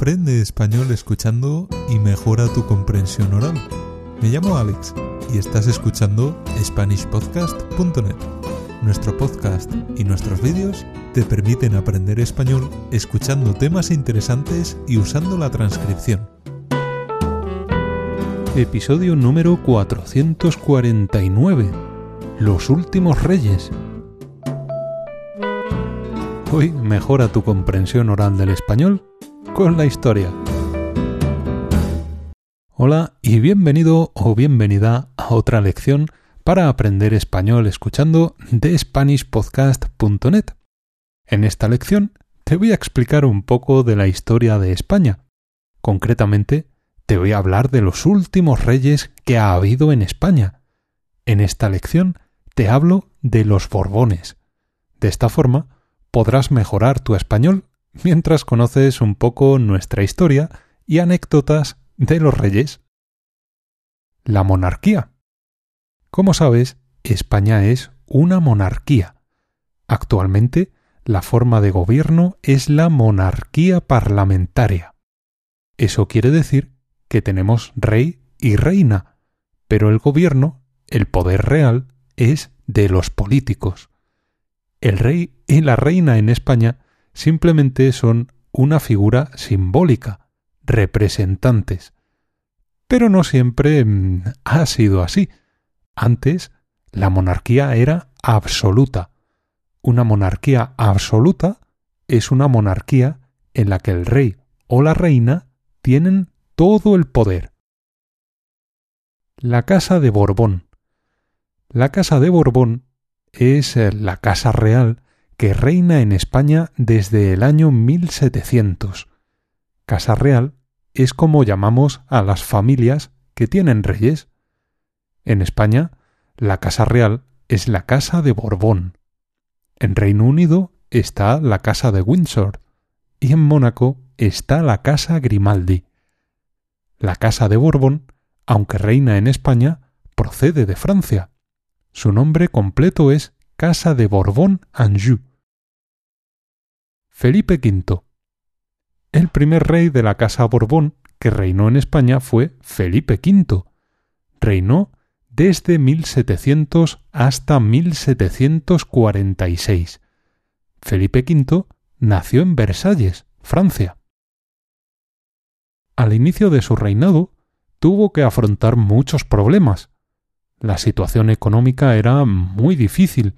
Aprende español escuchando y mejora tu comprensión oral. Me llamo Alex y estás escuchando SpanishPodcast.net. Nuestro podcast y nuestros vídeos te permiten aprender español escuchando temas interesantes y usando la transcripción. Episodio número 449. Los últimos reyes. Hoy mejora tu comprensión oral del español con la historia. Hola y bienvenido o bienvenida a otra lección para aprender español escuchando de SpanishPodcast.net. En esta lección te voy a explicar un poco de la historia de España. Concretamente, te voy a hablar de los últimos reyes que ha habido en España. En esta lección te hablo de los Borbones. De esta forma podrás mejorar tu español mientras conoces un poco nuestra historia y anécdotas de los reyes. La monarquía. Como sabes, España es una monarquía. Actualmente, la forma de gobierno es la monarquía parlamentaria. Eso quiere decir que tenemos rey y reina, pero el gobierno, el poder real, es de los políticos. El rey y la reina en España simplemente son una figura simbólica, representantes. Pero no siempre mm, ha sido así. Antes, la monarquía era absoluta. Una monarquía absoluta es una monarquía en la que el rey o la reina tienen todo el poder. La Casa de Borbón. La Casa de Borbón es eh, la Casa Real que reina en España desde el año 1700. Casa Real es como llamamos a las familias que tienen reyes. En España, la Casa Real es la Casa de Borbón. En Reino Unido está la Casa de Windsor y en Mónaco está la Casa Grimaldi. La Casa de Borbón, aunque reina en España, procede de Francia. Su nombre completo es Casa de Borbón-Anjou. Felipe V. El primer rey de la Casa Borbón que reinó en España fue Felipe V. Reinó desde 1700 hasta 1746. Felipe V nació en Versalles, Francia. Al inicio de su reinado, tuvo que afrontar muchos problemas. La situación económica era muy difícil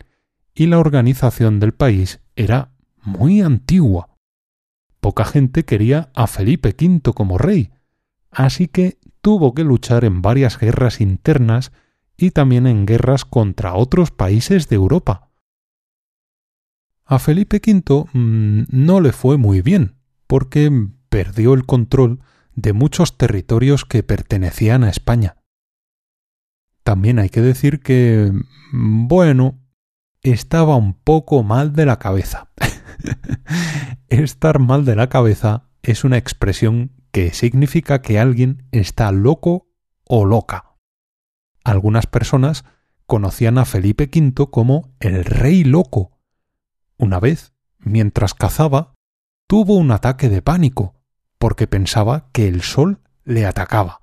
y la organización del país era muy antigua. Poca gente quería a Felipe V como rey, así que tuvo que luchar en varias guerras internas y también en guerras contra otros países de Europa. A Felipe V mm, no le fue muy bien, porque perdió el control de muchos territorios que pertenecían a España. También hay que decir que, bueno, estaba un poco mal de la cabeza. Estar mal de la cabeza es una expresión que significa que alguien está loco o loca. Algunas personas conocían a Felipe V como el rey loco. Una vez, mientras cazaba, tuvo un ataque de pánico, porque pensaba que el sol le atacaba.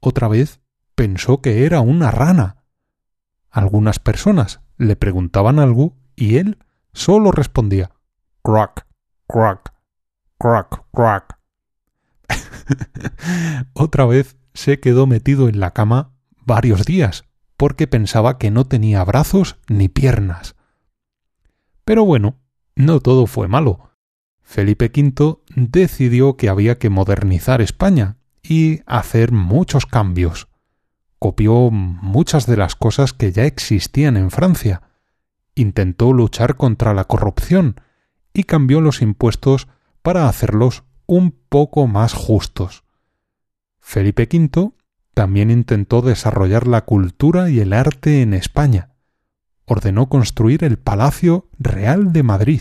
Otra vez pensó que era una rana. Algunas personas le preguntaban algo y él solo respondía crack, crack, crack, crack. Otra vez se quedó metido en la cama varios días porque pensaba que no tenía brazos ni piernas. Pero bueno, no todo fue malo. Felipe V decidió que había que modernizar España y hacer muchos cambios copió muchas de las cosas que ya existían en Francia, intentó luchar contra la corrupción y cambió los impuestos para hacerlos un poco más justos. Felipe V también intentó desarrollar la cultura y el arte en España. Ordenó construir el Palacio Real de Madrid,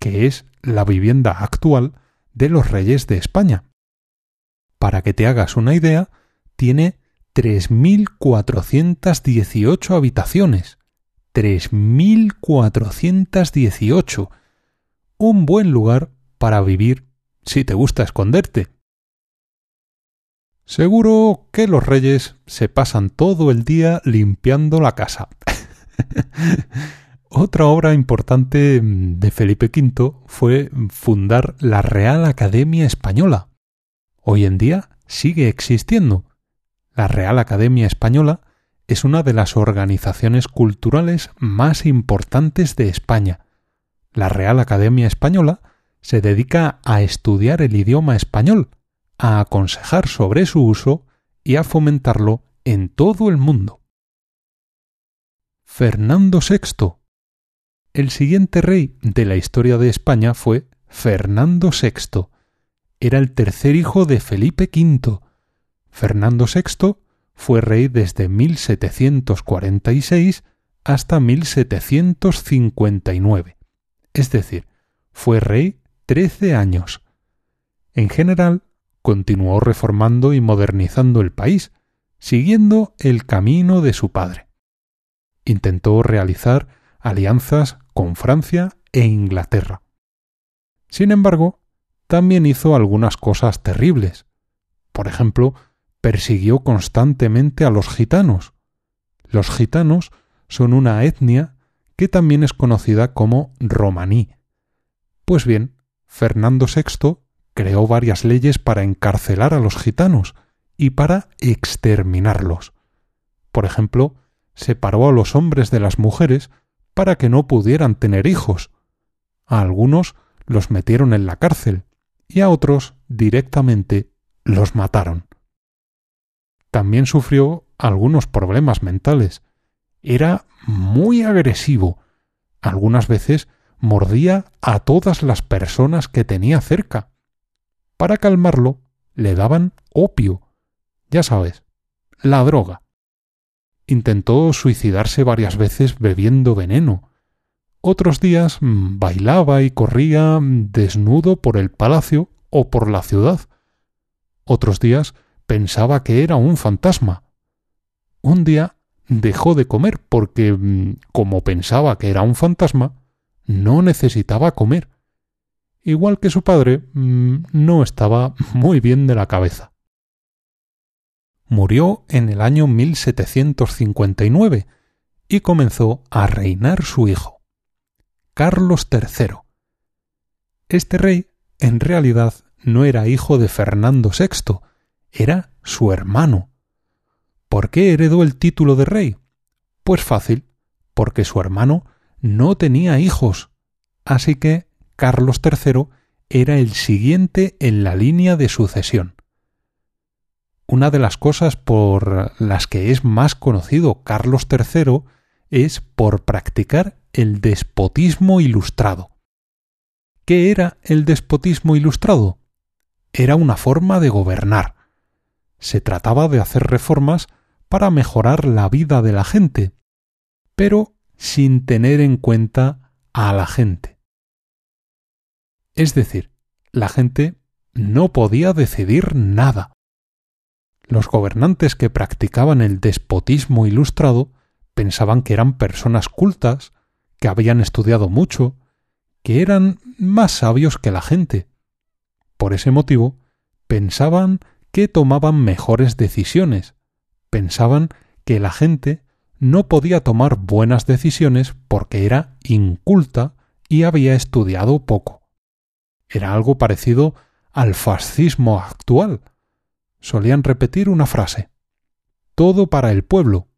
que es la vivienda actual de los reyes de España. Para que te hagas una idea, tiene 3.418 habitaciones. 3.418. Un buen lugar para vivir si te gusta esconderte. Seguro que los reyes se pasan todo el día limpiando la casa. Otra obra importante de Felipe V fue fundar la Real Academia Española. Hoy en día sigue existiendo. La Real Academia Española es una de las organizaciones culturales más importantes de España. La Real Academia Española se dedica a estudiar el idioma español, a aconsejar sobre su uso y a fomentarlo en todo el mundo. Fernando VI. El siguiente rey de la historia de España fue Fernando VI. Era el tercer hijo de Felipe V. Fernando VI fue rey desde 1746 hasta 1759, es decir, fue rey trece años. En general, continuó reformando y modernizando el país, siguiendo el camino de su padre. Intentó realizar alianzas con Francia e Inglaterra. Sin embargo, también hizo algunas cosas terribles. Por ejemplo, persiguió constantemente a los gitanos. Los gitanos son una etnia que también es conocida como romaní. Pues bien, Fernando VI creó varias leyes para encarcelar a los gitanos y para exterminarlos. Por ejemplo, separó a los hombres de las mujeres para que no pudieran tener hijos. A algunos los metieron en la cárcel y a otros directamente los mataron también sufrió algunos problemas mentales. Era muy agresivo. Algunas veces mordía a todas las personas que tenía cerca. Para calmarlo, le daban opio. Ya sabes, la droga. Intentó suicidarse varias veces bebiendo veneno. Otros días mm, bailaba y corría desnudo por el palacio o por la ciudad. Otros días pensaba que era un fantasma. Un día dejó de comer porque, mm, como pensaba que era un fantasma, no necesitaba comer. Igual que su padre, mm, no estaba muy bien de la cabeza. Murió en el año 1759 y comenzó a reinar su hijo, Carlos III. Este rey, en realidad, no era hijo de Fernando VI, era su hermano. ¿Por qué heredó el título de rey? Pues fácil, porque su hermano no tenía hijos. Así que Carlos III era el siguiente en la línea de sucesión. Una de las cosas por las que es más conocido Carlos III es por practicar el despotismo ilustrado. ¿Qué era el despotismo ilustrado? Era una forma de gobernar se trataba de hacer reformas para mejorar la vida de la gente, pero sin tener en cuenta a la gente. Es decir, la gente no podía decidir nada. Los gobernantes que practicaban el despotismo ilustrado pensaban que eran personas cultas, que habían estudiado mucho, que eran más sabios que la gente. Por ese motivo, pensaban que tomaban mejores decisiones. Pensaban que la gente no podía tomar buenas decisiones porque era inculta y había estudiado poco. Era algo parecido al fascismo actual. Solían repetir una frase todo para el pueblo,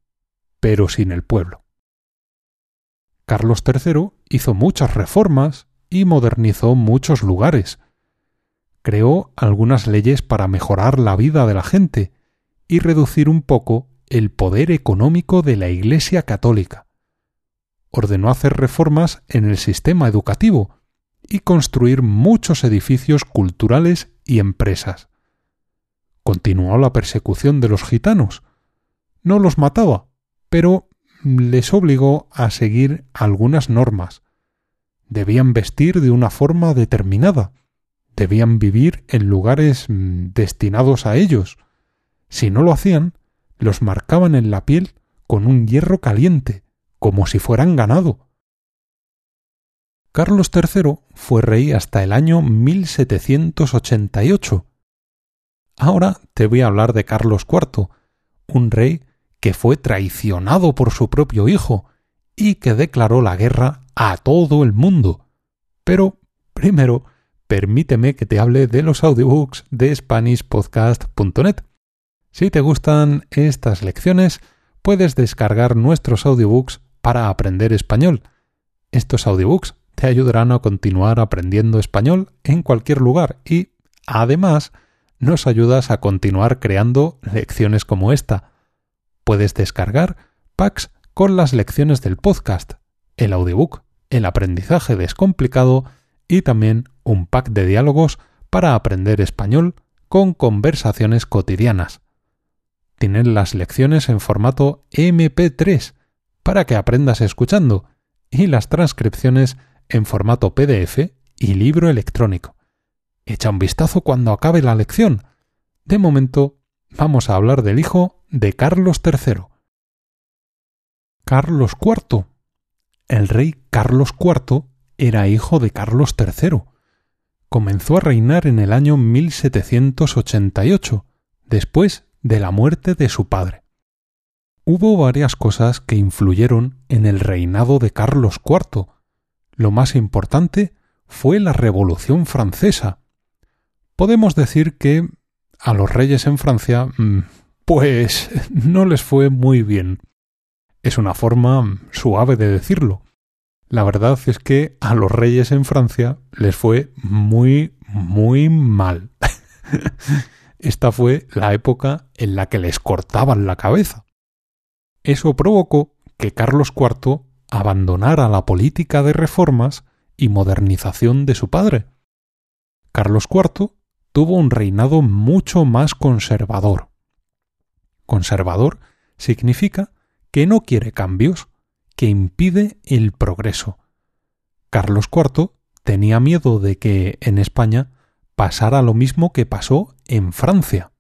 pero sin el pueblo. Carlos III hizo muchas reformas y modernizó muchos lugares, creó algunas leyes para mejorar la vida de la gente y reducir un poco el poder económico de la Iglesia católica. Ordenó hacer reformas en el sistema educativo y construir muchos edificios culturales y empresas. Continuó la persecución de los gitanos. No los mataba, pero les obligó a seguir algunas normas. Debían vestir de una forma determinada, debían vivir en lugares mm, destinados a ellos. Si no lo hacían, los marcaban en la piel con un hierro caliente, como si fueran ganado. Carlos III fue rey hasta el año 1788. Ahora te voy a hablar de Carlos IV, un rey que fue traicionado por su propio hijo y que declaró la guerra a todo el mundo. Pero primero, permíteme que te hable de los audiobooks de SpanishPodcast.net. Si te gustan estas lecciones, puedes descargar nuestros audiobooks para aprender español. Estos audiobooks te ayudarán a continuar aprendiendo español en cualquier lugar y, además, nos ayudas a continuar creando lecciones como esta. Puedes descargar packs con las lecciones del podcast, el audiobook, el aprendizaje descomplicado y también un pack de diálogos para aprender español con conversaciones cotidianas. Tienen las lecciones en formato MP3 para que aprendas escuchando y las transcripciones en formato PDF y libro electrónico. Echa un vistazo cuando acabe la lección. De momento, vamos a hablar del hijo de Carlos III. Carlos IV. El rey Carlos IV era hijo de Carlos III. Comenzó a reinar en el año 1788, después de la muerte de su padre. Hubo varias cosas que influyeron en el reinado de Carlos IV. Lo más importante fue la Revolución Francesa. Podemos decir que a los reyes en Francia, mm, pues no les fue muy bien. Es una forma suave de decirlo. La verdad es que a los reyes en Francia les fue muy, muy mal. Esta fue la época en la que les cortaban la cabeza. Eso provocó que Carlos IV abandonara la política de reformas y modernización de su padre. Carlos IV tuvo un reinado mucho más conservador. Conservador significa que no quiere cambios, que impide el progreso. Carlos IV tenía miedo de que en España pasara lo mismo que pasó en Francia.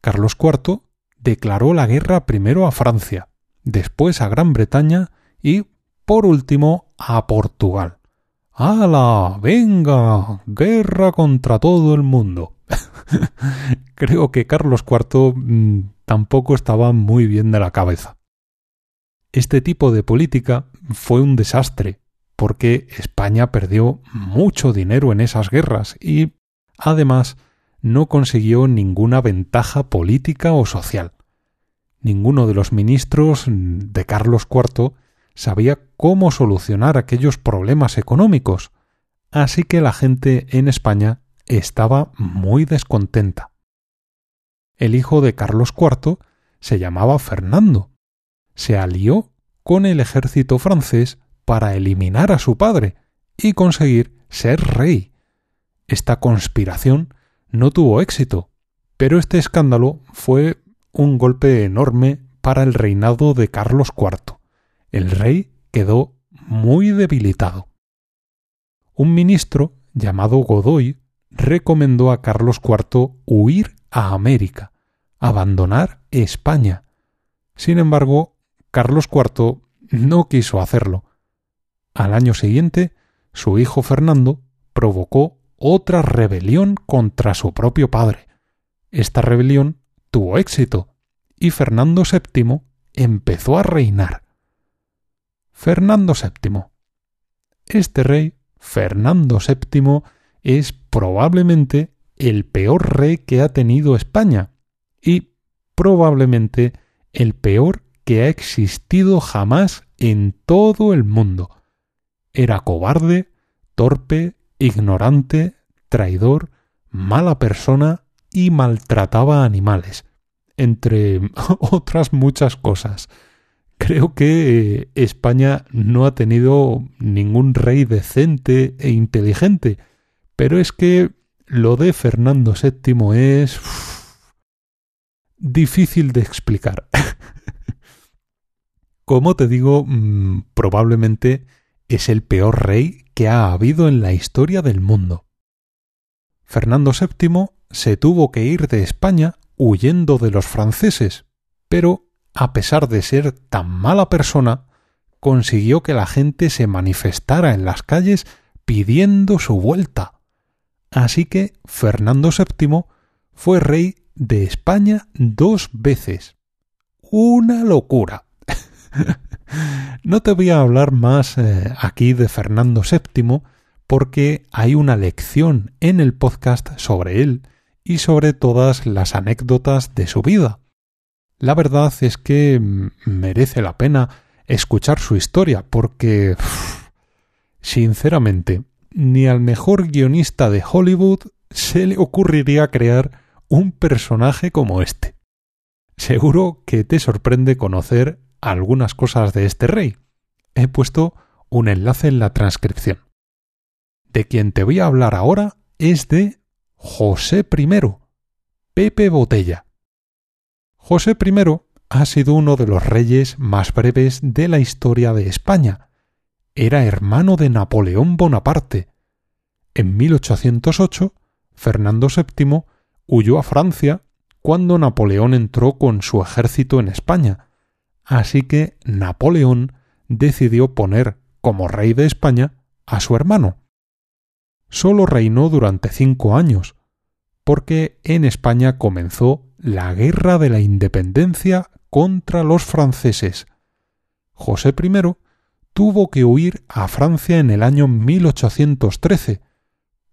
Carlos IV declaró la guerra primero a Francia, después a Gran Bretaña y, por último, a Portugal. ¡Hala! ¡Venga! ¡Guerra contra todo el mundo! Creo que Carlos IV mm, tampoco estaba muy bien de la cabeza. Este tipo de política fue un desastre, porque España perdió mucho dinero en esas guerras y, además, no consiguió ninguna ventaja política o social. Ninguno de los ministros de Carlos IV sabía cómo solucionar aquellos problemas económicos, así que la gente en España estaba muy descontenta. El hijo de Carlos IV se llamaba Fernando. Se alió con el ejército francés para eliminar a su padre y conseguir ser rey. Esta conspiración no tuvo éxito, pero este escándalo fue un golpe enorme para el reinado de Carlos IV. El rey quedó muy debilitado. Un ministro llamado Godoy recomendó a Carlos IV huir a América, abandonar España. Sin embargo, Carlos IV no quiso hacerlo. Al año siguiente, su hijo Fernando provocó otra rebelión contra su propio padre. Esta rebelión tuvo éxito y Fernando VII empezó a reinar. Fernando VII. Este rey, Fernando VII, es probablemente el peor rey que ha tenido España y probablemente el peor que ha existido jamás en todo el mundo. Era cobarde, torpe, ignorante, traidor, mala persona y maltrataba animales, entre otras muchas cosas. Creo que eh, España no ha tenido ningún rey decente e inteligente, pero es que lo de Fernando VII es difícil de explicar. Como te digo, mm, probablemente es el peor rey que ha habido en la historia del mundo. Fernando VII se tuvo que ir de España huyendo de los franceses, pero, a pesar de ser tan mala persona, consiguió que la gente se manifestara en las calles pidiendo su vuelta. Así que Fernando VII fue rey de España dos veces. Una locura. no te voy a hablar más eh, aquí de Fernando VII porque hay una lección en el podcast sobre él y sobre todas las anécdotas de su vida. La verdad es que merece la pena escuchar su historia porque, sinceramente, ni al mejor guionista de Hollywood se le ocurriría crear un personaje como este. Seguro que te sorprende conocer algunas cosas de este rey. He puesto un enlace en la transcripción. De quien te voy a hablar ahora es de José I, Pepe Botella. José I ha sido uno de los reyes más breves de la historia de España. Era hermano de Napoleón Bonaparte. En 1808, Fernando VII huyó a Francia cuando Napoleón entró con su ejército en España, así que Napoleón decidió poner como rey de España a su hermano. Solo reinó durante cinco años, porque en España comenzó la Guerra de la Independencia contra los franceses. José I tuvo que huir a Francia en el año 1813,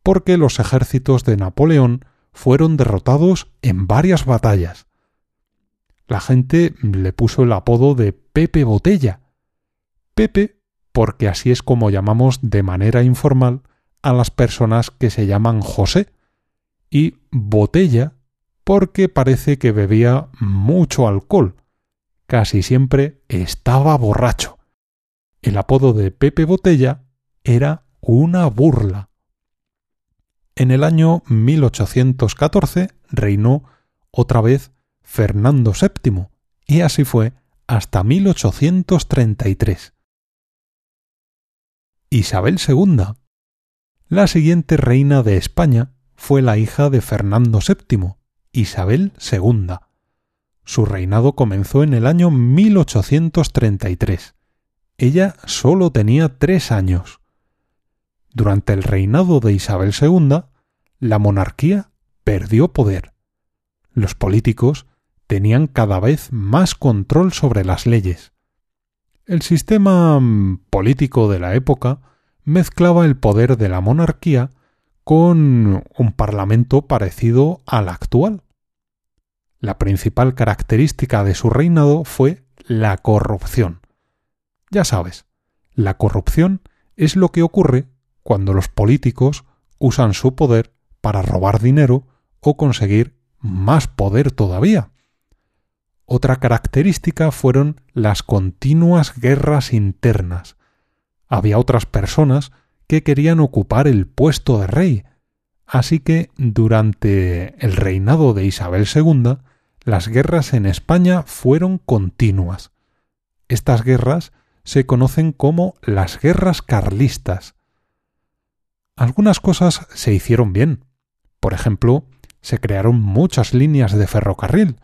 porque los ejércitos de Napoleón fueron derrotados en varias batallas. La gente le puso el apodo de Pepe Botella. Pepe, porque así es como llamamos de manera informal a las personas que se llaman José, y Botella, porque parece que bebía mucho alcohol, casi siempre estaba borracho. El apodo de Pepe Botella era una burla. En el año 1814 reinó otra vez Fernando VII, y así fue hasta 1833. Isabel II. La siguiente reina de España fue la hija de Fernando VII, Isabel II. Su reinado comenzó en el año 1833. Ella solo tenía tres años. Durante el reinado de Isabel II, la monarquía perdió poder. Los políticos tenían cada vez más control sobre las leyes. El sistema mm, político de la época mezclaba el poder de la monarquía con un parlamento parecido al actual. La principal característica de su reinado fue la corrupción. Ya sabes, la corrupción es lo que ocurre cuando los políticos usan su poder para robar dinero o conseguir más poder todavía. Otra característica fueron las continuas guerras internas. Había otras personas que querían ocupar el puesto de rey, así que durante el reinado de Isabel II las guerras en España fueron continuas. Estas guerras se conocen como las guerras carlistas. Algunas cosas se hicieron bien. Por ejemplo, se crearon muchas líneas de ferrocarril,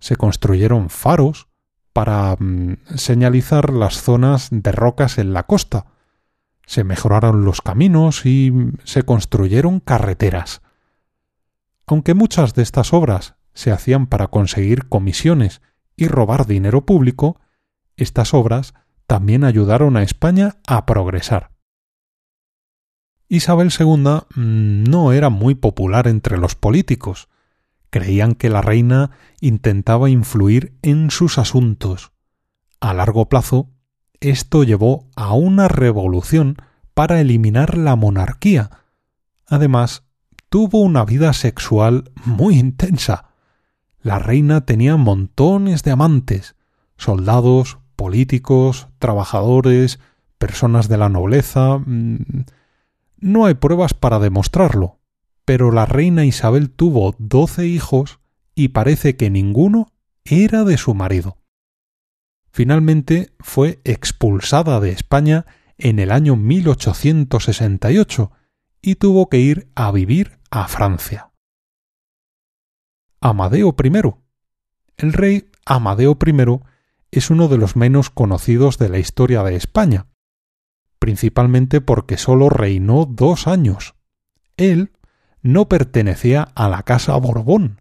se construyeron faros para mm, señalizar las zonas de rocas en la costa, se mejoraron los caminos y mm, se construyeron carreteras. Aunque muchas de estas obras se hacían para conseguir comisiones y robar dinero público, estas obras también ayudaron a España a progresar. Isabel II mm, no era muy popular entre los políticos. Creían que la reina intentaba influir en sus asuntos. A largo plazo, esto llevó a una revolución para eliminar la monarquía. Además, tuvo una vida sexual muy intensa. La reina tenía montones de amantes, soldados, políticos, trabajadores, personas de la nobleza. Mm, no hay pruebas para demostrarlo, pero la reina Isabel tuvo doce hijos y parece que ninguno era de su marido. Finalmente fue expulsada de España en el año 1868 y tuvo que ir a vivir a Francia. Amadeo I. El rey Amadeo I es uno de los menos conocidos de la historia de España, principalmente porque sólo reinó dos años. Él no pertenecía a la casa Borbón.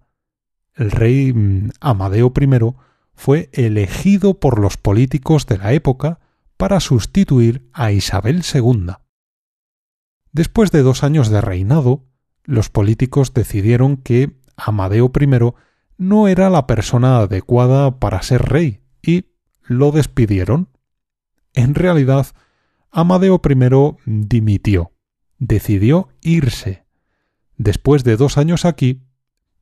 El rey mm, Amadeo I fue elegido por los políticos de la época para sustituir a Isabel II. Después de dos años de reinado, los políticos decidieron que Amadeo I no era la persona adecuada para ser rey y lo despidieron. En realidad, Amadeo I dimitió, decidió irse. Después de dos años aquí,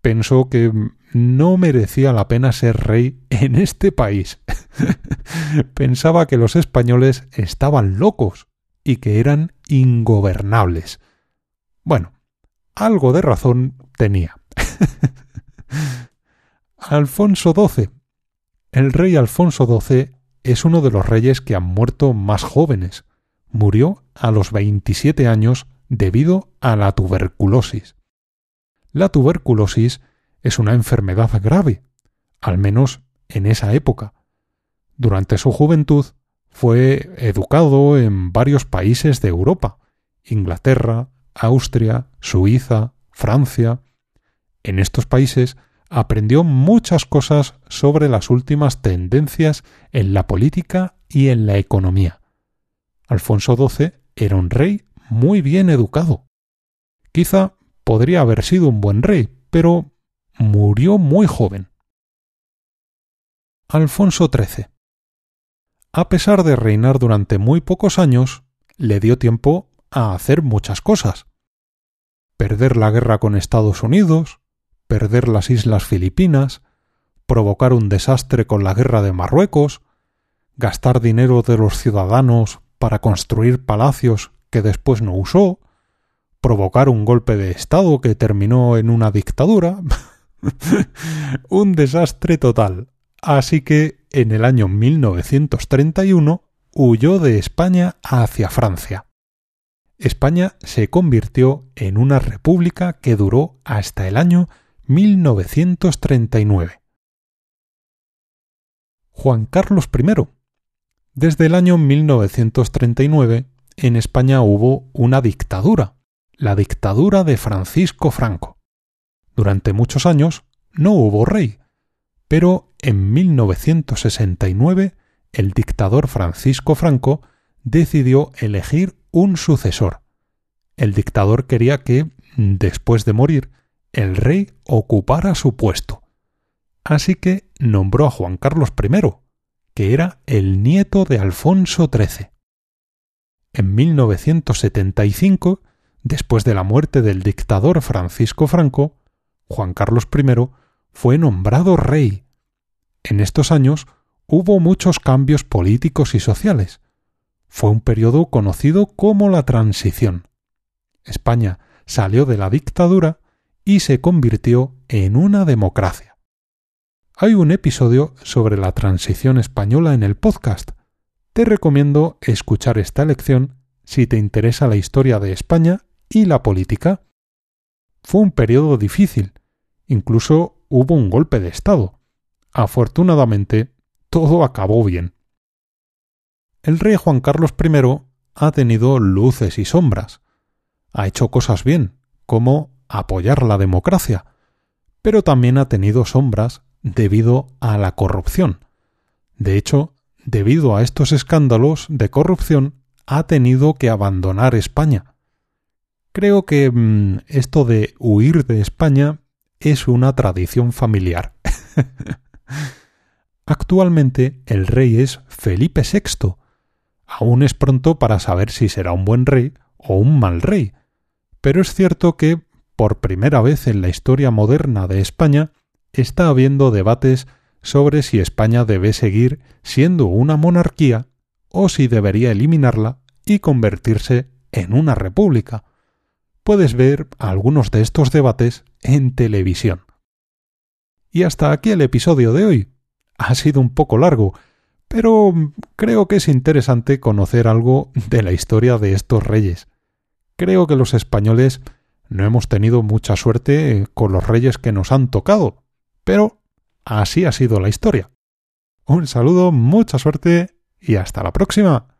pensó que no merecía la pena ser rey en este país. Pensaba que los españoles estaban locos y que eran ingobernables. Bueno, algo de razón tenía. Alfonso XII. El rey Alfonso XII es uno de los reyes que han muerto más jóvenes. Murió a los 27 años debido a la tuberculosis. La tuberculosis es una enfermedad grave, al menos en esa época. Durante su juventud fue educado en varios países de Europa, Inglaterra, Austria, Suiza, Francia. En estos países aprendió muchas cosas sobre las últimas tendencias en la política y en la economía. Alfonso XII era un rey muy bien educado. Quizá podría haber sido un buen rey, pero murió muy joven. Alfonso XIII. A pesar de reinar durante muy pocos años, le dio tiempo a hacer muchas cosas. Perder la guerra con Estados Unidos, perder las Islas Filipinas, provocar un desastre con la guerra de Marruecos, gastar dinero de los ciudadanos para construir palacios que después no usó, provocar un golpe de Estado que terminó en una dictadura. un desastre total. Así que en el año 1931 huyó de España hacia Francia. España se convirtió en una república que duró hasta el año 1939. Juan Carlos I. Desde el año 1939 en España hubo una dictadura, la dictadura de Francisco Franco. Durante muchos años no hubo rey, pero en 1969 el dictador Francisco Franco decidió elegir un sucesor. El dictador quería que, después de morir, el rey ocupara su puesto. Así que nombró a Juan Carlos I, que era el nieto de Alfonso XIII. En 1975, después de la muerte del dictador Francisco Franco, Juan Carlos I fue nombrado rey. En estos años hubo muchos cambios políticos y sociales, fue un periodo conocido como la transición. España salió de la dictadura y se convirtió en una democracia. Hay un episodio sobre la transición española en el podcast. Te recomiendo escuchar esta lección si te interesa la historia de España y la política. Fue un periodo difícil, incluso hubo un golpe de Estado. Afortunadamente, todo acabó bien el rey Juan Carlos I ha tenido luces y sombras. Ha hecho cosas bien, como apoyar la democracia, pero también ha tenido sombras debido a la corrupción. De hecho, debido a estos escándalos de corrupción, ha tenido que abandonar España. Creo que mm, esto de huir de España es una tradición familiar. Actualmente el rey es Felipe VI, Aún es pronto para saber si será un buen rey o un mal rey, pero es cierto que, por primera vez en la historia moderna de España, está habiendo debates sobre si España debe seguir siendo una monarquía o si debería eliminarla y convertirse en una república. Puedes ver algunos de estos debates en televisión. Y hasta aquí el episodio de hoy. Ha sido un poco largo, pero creo que es interesante conocer algo de la historia de estos reyes. Creo que los españoles no hemos tenido mucha suerte con los reyes que nos han tocado, pero así ha sido la historia. Un saludo, mucha suerte y hasta la próxima.